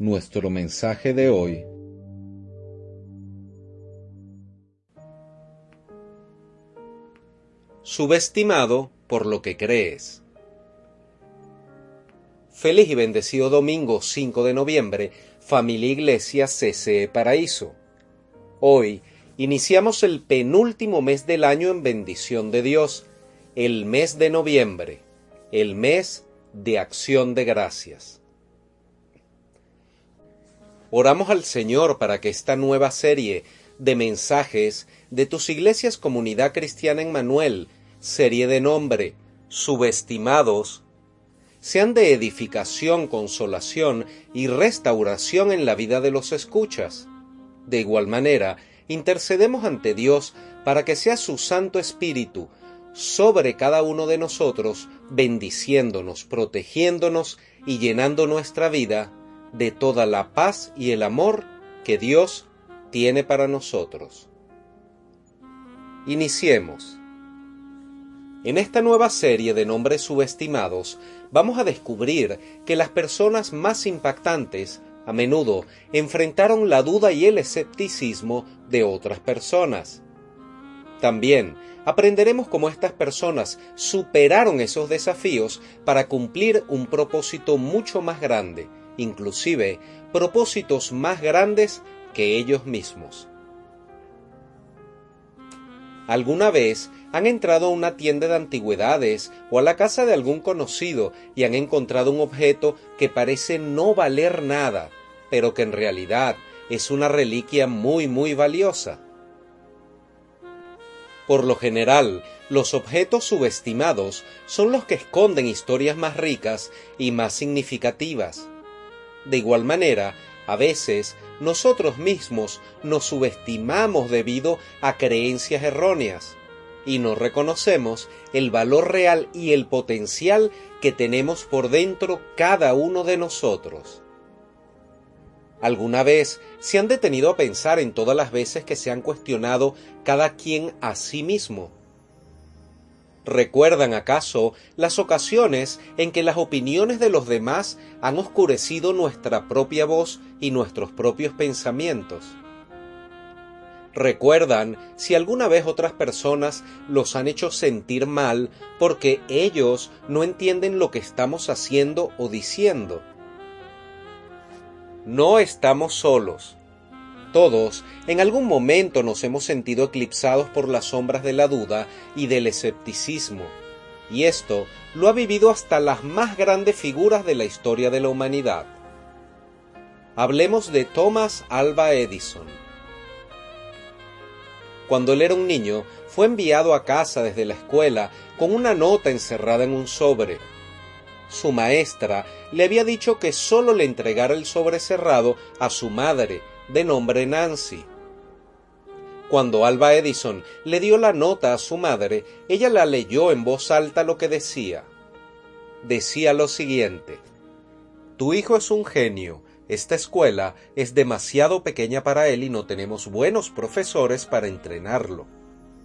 Nuestro mensaje de hoy subestimado por lo que crees. Feliz y bendecido domingo 5 de noviembre, familia Iglesia CCE Paraíso. Hoy iniciamos el penúltimo mes del año en bendición de Dios, el mes de noviembre, el mes de acción de gracias. Oramos al Señor para que esta nueva serie de mensajes de tus iglesias Comunidad Cristiana en Manuel serie de nombre, subestimados, sean de edificación, consolación y restauración en la vida de los escuchas. De igual manera, intercedemos ante Dios para que sea su Santo Espíritu sobre cada uno de nosotros, bendiciéndonos, protegiéndonos y llenando nuestra vida de toda la paz y el amor que Dios tiene para nosotros. Iniciemos. En esta nueva serie de nombres subestimados, vamos a descubrir que las personas más impactantes a menudo enfrentaron la duda y el escepticismo de otras personas. También aprenderemos cómo estas personas superaron esos desafíos para cumplir un propósito mucho más grande, inclusive propósitos más grandes que ellos mismos. ¿Alguna vez han entrado a una tienda de antigüedades o a la casa de algún conocido y han encontrado un objeto que parece no valer nada, pero que en realidad es una reliquia muy muy valiosa. Por lo general, los objetos subestimados son los que esconden historias más ricas y más significativas. De igual manera, a veces nosotros mismos nos subestimamos debido a creencias erróneas y no reconocemos el valor real y el potencial que tenemos por dentro cada uno de nosotros. ¿Alguna vez se han detenido a pensar en todas las veces que se han cuestionado cada quien a sí mismo? ¿Recuerdan acaso las ocasiones en que las opiniones de los demás han oscurecido nuestra propia voz y nuestros propios pensamientos? recuerdan si alguna vez otras personas los han hecho sentir mal porque ellos no entienden lo que estamos haciendo o diciendo. No estamos solos. Todos en algún momento nos hemos sentido eclipsados por las sombras de la duda y del escepticismo, y esto lo ha vivido hasta las más grandes figuras de la historia de la humanidad. Hablemos de Thomas Alva Edison cuando él era un niño, fue enviado a casa desde la escuela con una nota encerrada en un sobre. Su maestra le había dicho que solo le entregara el sobre cerrado a su madre, de nombre Nancy. Cuando Alba Edison le dio la nota a su madre, ella la leyó en voz alta lo que decía. Decía lo siguiente, Tu hijo es un genio, esta escuela es demasiado pequeña para él y no tenemos buenos profesores para entrenarlo.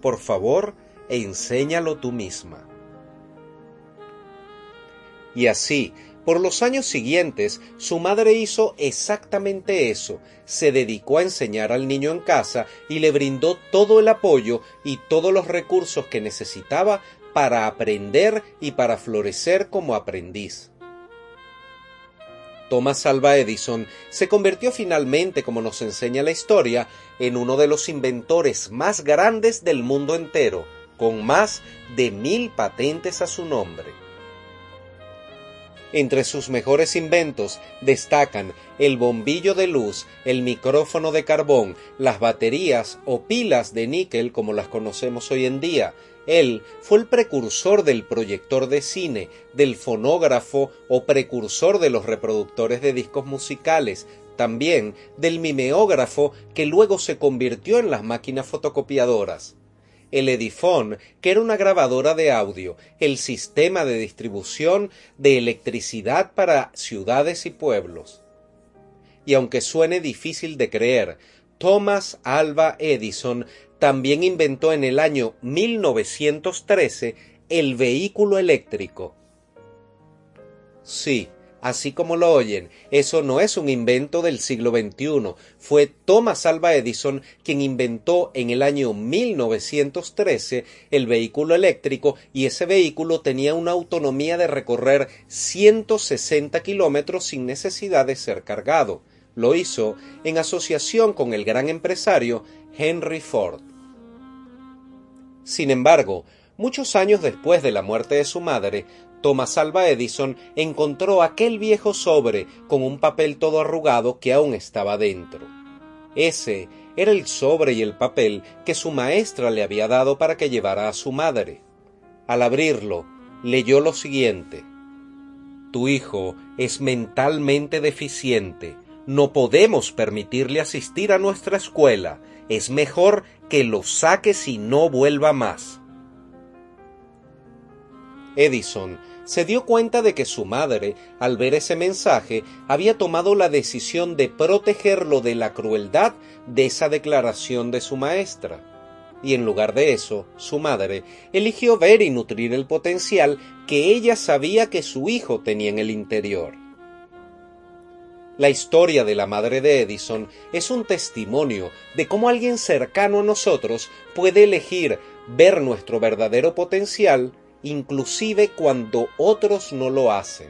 Por favor, enséñalo tú misma. Y así, por los años siguientes, su madre hizo exactamente eso, se dedicó a enseñar al niño en casa y le brindó todo el apoyo y todos los recursos que necesitaba para aprender y para florecer como aprendiz. Thomas Alva Edison se convirtió finalmente, como nos enseña la historia, en uno de los inventores más grandes del mundo entero, con más de mil patentes a su nombre. Entre sus mejores inventos destacan el bombillo de luz, el micrófono de carbón, las baterías o pilas de níquel como las conocemos hoy en día, Él fue el precursor del proyector de cine, del fonógrafo o precursor de los reproductores de discos musicales, también del mimeógrafo que luego se convirtió en las máquinas fotocopiadoras. El Edifón, que era una grabadora de audio, el sistema de distribución de electricidad para ciudades y pueblos. Y aunque suene difícil de creer, Thomas Alva Edison también inventó en el año 1913 el vehículo eléctrico. Sí, así como lo oyen, eso no es un invento del siglo XXI. Fue Thomas Alva Edison quien inventó en el año 1913 el vehículo eléctrico y ese vehículo tenía una autonomía de recorrer 160 kilómetros sin necesidad de ser cargado. Lo hizo en asociación con el gran empresario Henry Ford. Sin embargo, muchos años después de la muerte de su madre, Thomas Alva Edison encontró aquel viejo sobre con un papel todo arrugado que aún estaba dentro. Ese era el sobre y el papel que su maestra le había dado para que llevara a su madre. Al abrirlo, leyó lo siguiente. Tu hijo es mentalmente deficiente. No podemos permitirle asistir a nuestra escuela. Es mejor que lo saques y no vuelva más. Edison se dio cuenta de que su madre, al ver ese mensaje, había tomado la decisión de protegerlo de la crueldad de esa declaración de su maestra. Y en lugar de eso, su madre eligió ver y nutrir el potencial que ella sabía que su hijo tenía en el interior. La historia de la madre de Edison es un testimonio de cómo alguien cercano a nosotros puede elegir ver nuestro verdadero potencial inclusive cuando otros no lo hacen.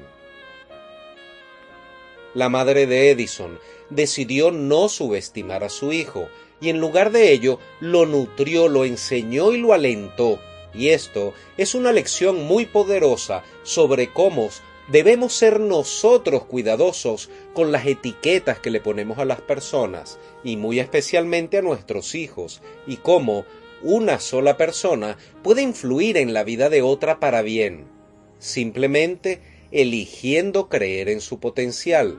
La madre de Edison decidió no subestimar a su hijo y en lugar de ello lo nutrió, lo enseñó y lo alentó. Y esto es una lección muy poderosa sobre cómo debemos ser nosotros cuidadosos con las etiquetas que le ponemos a las personas y muy especialmente a nuestros hijos y cómo una sola persona puede influir en la vida de otra para bien, simplemente eligiendo creer en su potencial.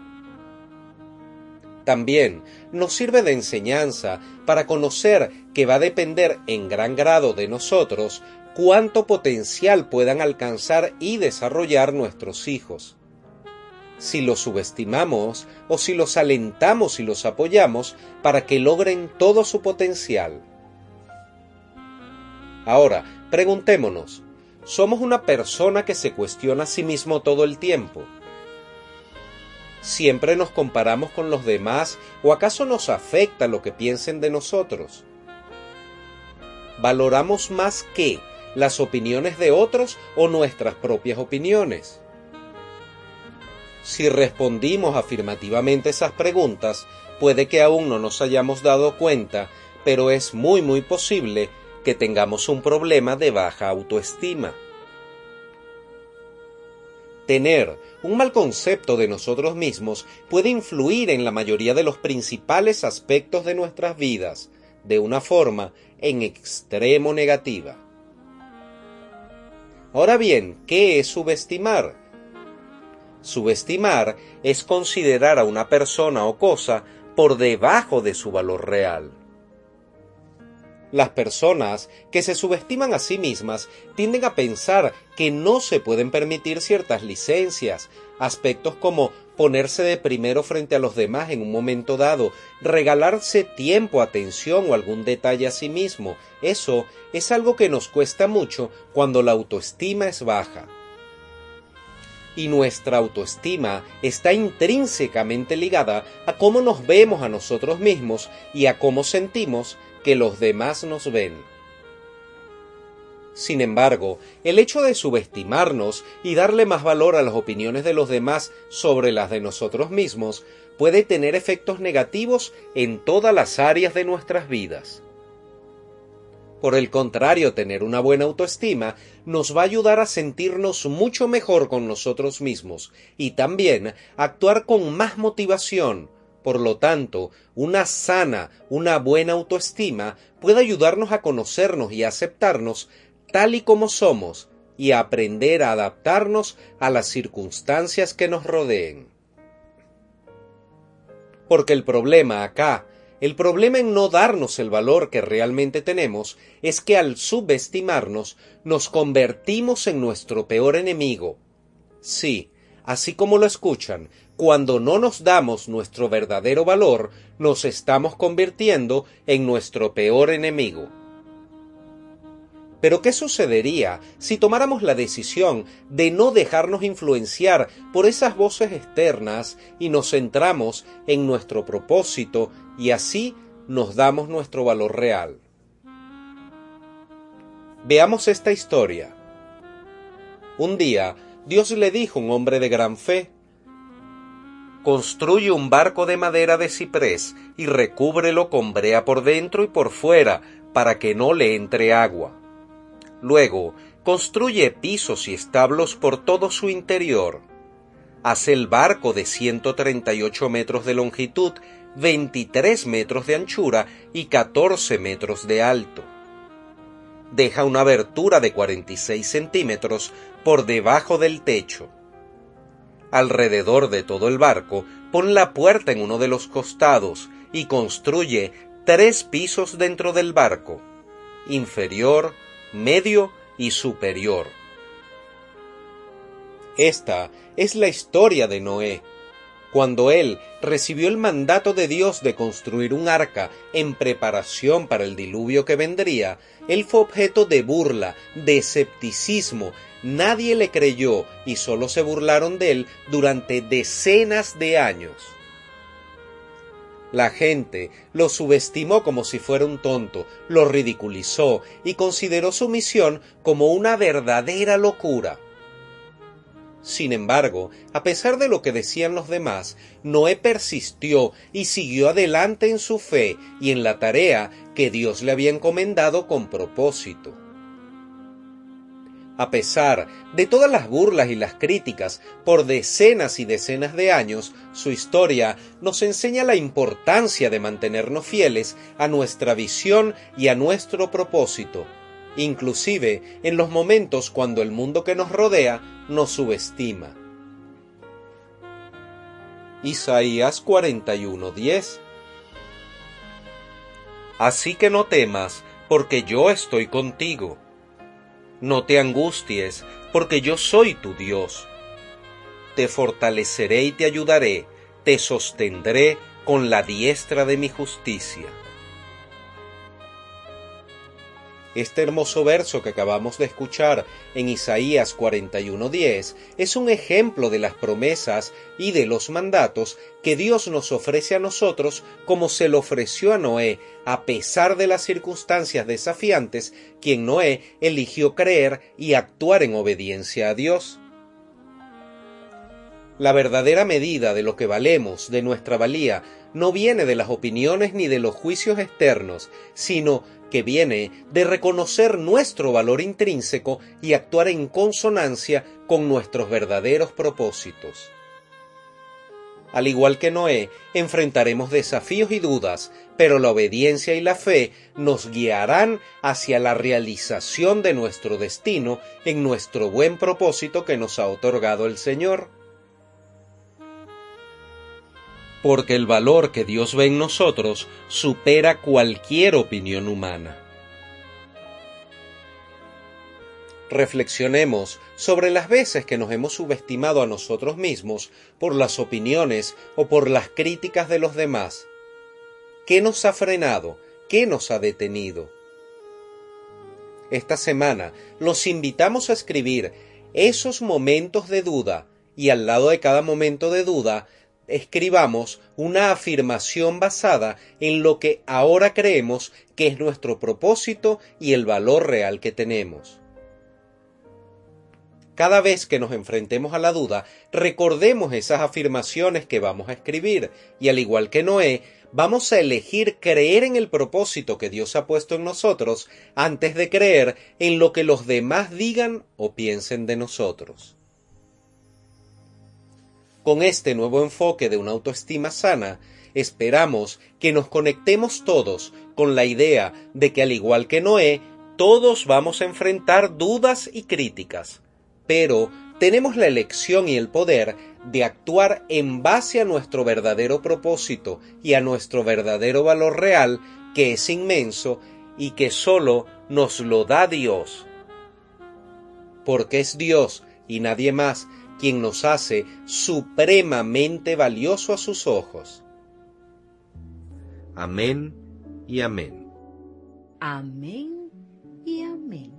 También nos sirve de enseñanza para conocer que va a depender en gran grado de nosotros cuánto potencial puedan alcanzar y desarrollar nuestros hijos. Si los subestimamos o si los alentamos y los apoyamos para que logren todo su potencial. Ahora, preguntémonos, ¿somos una persona que se cuestiona a sí mismo todo el tiempo? ¿Siempre nos comparamos con los demás o acaso nos afecta lo que piensen de nosotros? ¿Valoramos más que las opiniones de otros o nuestras propias opiniones? Si respondimos afirmativamente esas preguntas, puede que aún no nos hayamos dado cuenta, pero es muy muy posible que tengamos un problema de baja autoestima. Tener un mal concepto de nosotros mismos puede influir en la mayoría de los principales aspectos de nuestras vidas, de una forma en extremo negativa. Ahora bien, ¿qué es subestimar? Subestimar es considerar a una persona o cosa por debajo de su valor real. Las personas que se subestiman a sí mismas tienden a pensar que no se pueden permitir ciertas licencias, aspectos como ponerse de primero frente a los demás en un momento dado, regalarse tiempo, atención o algún detalle a sí mismo. Eso es algo que nos cuesta mucho cuando la autoestima es baja. Y nuestra autoestima está intrínsecamente ligada a cómo nos vemos a nosotros mismos y a cómo sentimos que los demás nos ven. Sin embargo, el hecho de subestimarnos y darle más valor a las opiniones de los demás sobre las de nosotros mismos puede tener efectos negativos en todas las áreas de nuestras vidas. Por el contrario, tener una buena autoestima nos va a ayudar a sentirnos mucho mejor con nosotros mismos y también actuar con más motivación. Por lo tanto, una sana, una buena autoestima puede ayudarnos a conocernos y a aceptarnos tal y como somos y aprender a adaptarnos a las circunstancias que nos rodeen. Porque el problema acá, el problema en no darnos el valor que realmente tenemos, es que al subestimarnos nos convertimos en nuestro peor enemigo. Sí, así como lo escuchan, cuando no nos damos nuestro verdadero valor, nos estamos convirtiendo en nuestro peor enemigo. Pero ¿qué sucedería si tomáramos la decisión de no dejarnos influenciar por esas voces externas y nos centramos en nuestro propósito y así nos damos nuestro valor real? Veamos esta historia. Un día, Dios le dijo un hombre de gran fe, Construye un barco de madera de ciprés y recúbrelo con brea por dentro y por fuera, para que no le entre agua. Luego, construye pisos y establos por todo su interior. Hace el barco de 138 metros de longitud, 23 metros de anchura y 14 metros de alto. Deja una abertura de 46 centímetros por debajo del techo. Alrededor de todo el barco, pon la puerta en uno de los costados y construye tres pisos dentro del barco, inferior, medio y superior. Esta es la historia de Noé. Cuando él recibió el mandato de Dios de construir un arca en preparación para el diluvio que vendría, él fue objeto de burla, de escepticismo, nadie le creyó y solo se burlaron de él durante decenas de años. La gente lo subestimó como si fuera un tonto, lo ridiculizó y consideró su misión como una verdadera locura. Sin embargo, a pesar de lo que decían los demás, Noé persistió y siguió adelante en su fe y en la tarea que Dios le había encomendado con propósito. A pesar de todas las burlas y las críticas por decenas y decenas de años, su historia nos enseña la importancia de mantenernos fieles a nuestra visión y a nuestro propósito, inclusive en los momentos cuando el mundo que nos rodea nos subestima. Isaías 41:10 Así que no temas, porque yo estoy contigo no te angusties, porque yo soy tu Dios. Te fortaleceré y te ayudaré, te sostendré con la diestra de mi justicia. Este hermoso verso que acabamos de escuchar en Isaías 41:10 es un ejemplo de las promesas y de los mandatos que Dios nos ofrece a nosotros como se lo ofreció a Noé, a pesar de las circunstancias desafiantes, quien Noé eligió creer y actuar en obediencia a Dios. La verdadera medida de lo que valemos, de nuestra valía, no viene de las opiniones ni de los juicios externos, sino que viene de reconocer nuestro valor intrínseco y actuar en consonancia con nuestros verdaderos propósitos. Al igual que Noé, enfrentaremos desafíos y dudas, pero la obediencia y la fe nos guiarán hacia la realización de nuestro destino en nuestro buen propósito que nos ha otorgado el Señor. Porque el valor que Dios ve en nosotros supera cualquier opinión humana. Reflexionemos sobre las veces que nos hemos subestimado a nosotros mismos por las opiniones o por las críticas de los demás. ¿Qué nos ha frenado? ¿Qué nos ha detenido? Esta semana los invitamos a escribir esos momentos de duda y al lado de cada momento de duda escribamos una afirmación basada en lo que ahora creemos que es nuestro propósito y el valor real que tenemos. Cada vez que nos enfrentemos a la duda, recordemos esas afirmaciones que vamos a escribir y al igual que Noé, vamos a elegir creer en el propósito que Dios ha puesto en nosotros antes de creer en lo que los demás digan o piensen de nosotros. Con este nuevo enfoque de una autoestima sana, esperamos que nos conectemos todos con la idea de que al igual que Noé, todos vamos a enfrentar dudas y críticas, pero tenemos la elección y el poder de actuar en base a nuestro verdadero propósito y a nuestro verdadero valor real, que es inmenso y que solo nos lo da Dios. Porque es Dios y nadie más quien nos hace supremamente valioso a sus ojos. Amén y amén. Amén y amén.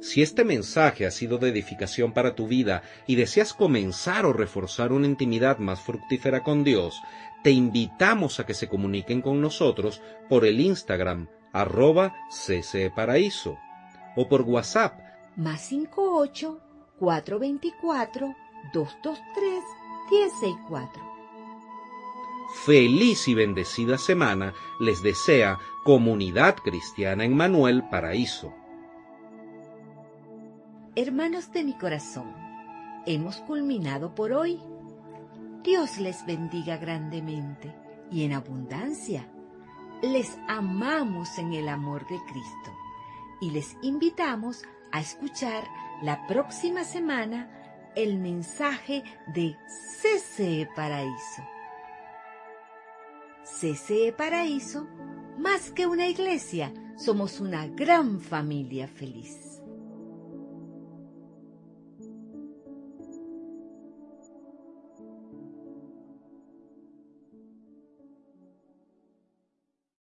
Si este mensaje ha sido de edificación para tu vida y deseas comenzar o reforzar una intimidad más fructífera con Dios, te invitamos a que se comuniquen con nosotros por el Instagram arroba ccparaíso o por WhatsApp más 58 424 223 164. Feliz y bendecida semana les desea Comunidad Cristiana en Manuel Paraíso. Hermanos de mi corazón, hemos culminado por hoy. Dios les bendiga grandemente y en abundancia. Les amamos en el amor de Cristo y les invitamos a escuchar la próxima semana el mensaje de CCE Paraíso. CCE Paraíso, más que una iglesia, somos una gran familia feliz.